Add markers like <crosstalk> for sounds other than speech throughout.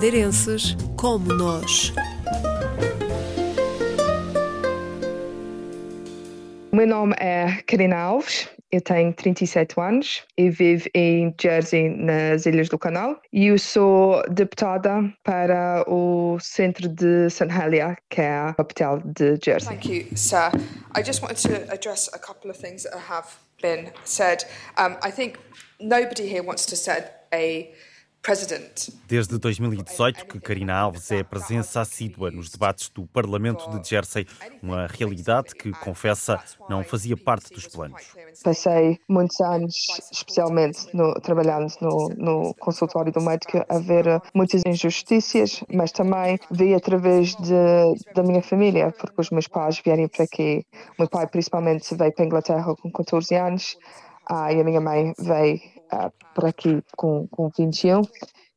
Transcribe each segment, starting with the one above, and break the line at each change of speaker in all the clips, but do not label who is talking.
madeirenses como nós.
O meu nome é Karina Alves, eu tenho 37 anos e vivo em Jersey, nas Ilhas do Canal. E eu sou deputada para o centro de St. Helier, que é a capital de Jersey.
Thank you, sir. I just wanted to address a couple of things that have been said. Um, I think nobody here wants to set a
Desde 2018 que Karina Alves é presença assídua nos debates do Parlamento de Jersey, uma realidade que, confessa, não fazia parte dos planos.
Passei muitos anos, especialmente no, trabalhando no, no, consultório do médico, a ver muitas injustiças, mas também vi através de, da minha família, porque os meus pais vieram para aqui. O meu pai, principalmente, veio para a Inglaterra com 14 anos ah, e a minha mãe veio uh, por aqui com, com 21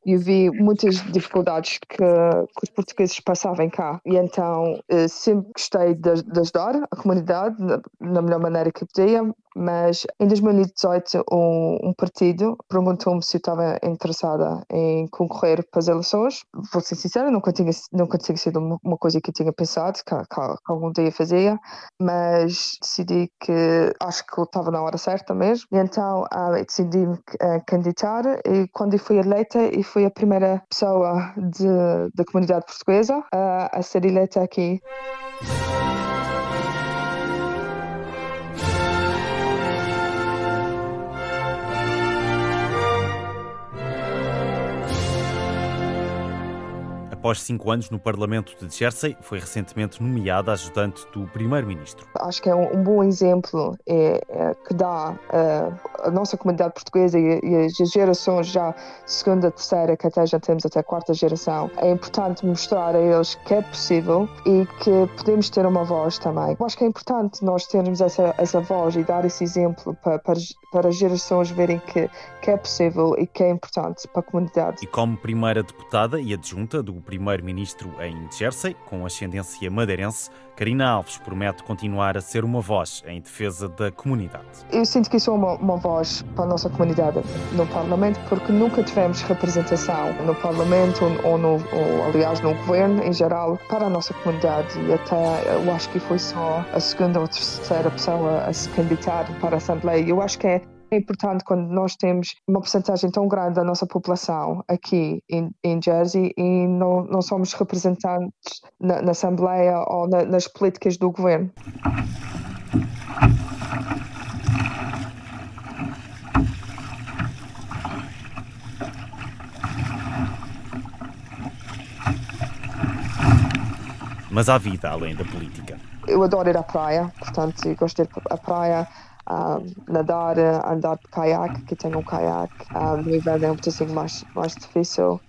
e vi muitas dificuldades que, que, os portugueses passavam cá. E então eh, sempre gostei de, de ajudar a comunidade na, na melhor maneira que podia, mas em 2018 um, um partido perguntou-me se eu estava interessada em concorrer para as eleições. Vou ser sincera, nunca tinha, nunca tinha sido uma coisa que eu tinha pensado que, que, que algum dia fazia, mas decidi que acho que eu estava na hora certa mesmo. E então uh, decidi me uh, candidatar e quando fui eleita, eu fui a primeira pessoa da comunidade portuguesa uh, a ser eleita aqui.
Após cinco anos no Parlamento de Jersey, foi recentemente nomeada ajudante do Primeiro-Ministro.
Acho que é um, um bom exemplo é, é, que dá uh, a nossa comunidade portuguesa e, e, as gerações já segunda, terceira, que até já temos até quarta geração. É importante mostrar a eles que é possível e que podemos ter uma voz também. Eu acho que é importante nós termos essa, essa voz e dar esse exemplo para, para, para as gerações verem que, que é possível e que é importante para a comunidade.
E como primeira deputada e adjunta do primeiro-ministro em Jersey, com ascendência madeirense, Karina Alves promete continuar a ser uma voz em defesa da comunidade.
Eu sinto que sou uma, uma voz para a nossa comunidade no Parlamento, porque nunca tivemos representação no Parlamento ou, no, ou, aliás, no governo em geral para a nossa comunidade. E até eu acho que foi só a segunda ou terceira pessoa a se candidatar para a Assembleia. Eu acho que é é importante quando nós temos uma porcentagem tão grande da nossa população aqui em, em Jersey e não, não somos representantes na, na Assembleia ou na, nas políticas do governo.
Mas há vida além da política.
Eu adoro ir à praia, portanto, gosto de ir à praia um, nadar, andar de caiaque, que tenho um caiaque. Um, no inverno é um pouquinho mais, mais difícil,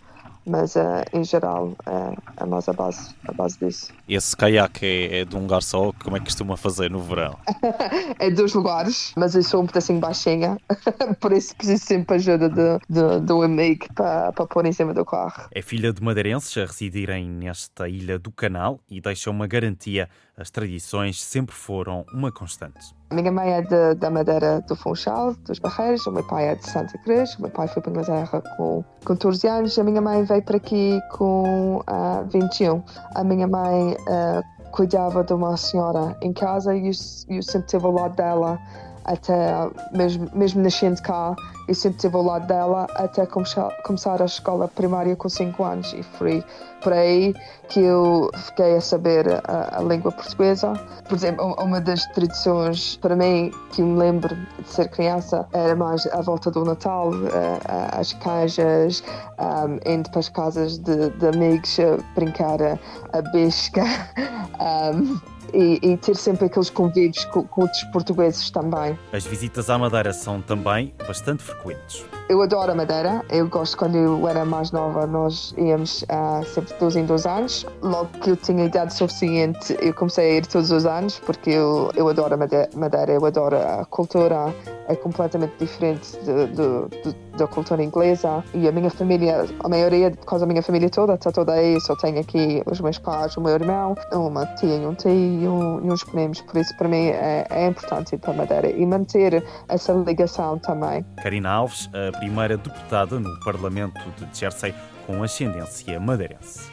mas uh, em geral uh, é mais a base, a base disso.
Esse caiaque é, é de um lugar só? Como é que costuma fazer no verão? <laughs>
é de dois lugares, mas eu sou um pedacinho baixinha, <laughs> por isso preciso sempre ajuda de, de, do amigo para, para pôr em cima do carro.
É filha de madeirenses a residirem nesta ilha do Canal e deixa uma garantia: as tradições sempre foram uma constante.
A minha mãe é de, da Madeira do Funchal, dos Barreiros, o meu pai é de Santa Cruz, o meu pai foi para a Inglaterra com 14 anos, a minha mãe veio para aqui com uh, ah, 21. A minha mãe uh, cuidava de uma senhora em casa e eu, eu sempre esteve ao lado dela até mesmo, mesmo nascendo cá, eu sempre estive ao lado dela até começar a escola primária com 5 anos e foi por aí que eu fiquei a saber a, a, língua portuguesa. Por exemplo, uma das tradições para mim que me lembro de ser criança era mais a volta do Natal, as cajas, um, indo para as casas de, de amigos, brincar a, a bisca. Um, <laughs> e, e, ter sempre aqueles convívios com, com outros portugueses também.
As visitas à Madeira são também bastante frequentes.
Eu adoro a Madeira. Eu gosto quando eu era mais nova, nós íamos uh, sempre de dois em dois anos. Logo que eu tinha idade suficiente, eu comecei a ir todos os anos, porque eu, eu adoro a Madeira, eu adoro a cultura, é completamente diferente de, de, de, da cultura inglesa. E a minha família, a maioria, por causa da minha família toda, está toda aí. Só tenho aqui os meus pais, o meu irmão, uma tia e um tio e, uns prêmios. Por isso, para mim, é, é importante ir para a Madeira e manter essa ligação também.
Karina Alves, a primeira deputada no Parlamento de Jersey com ascendência madeirense.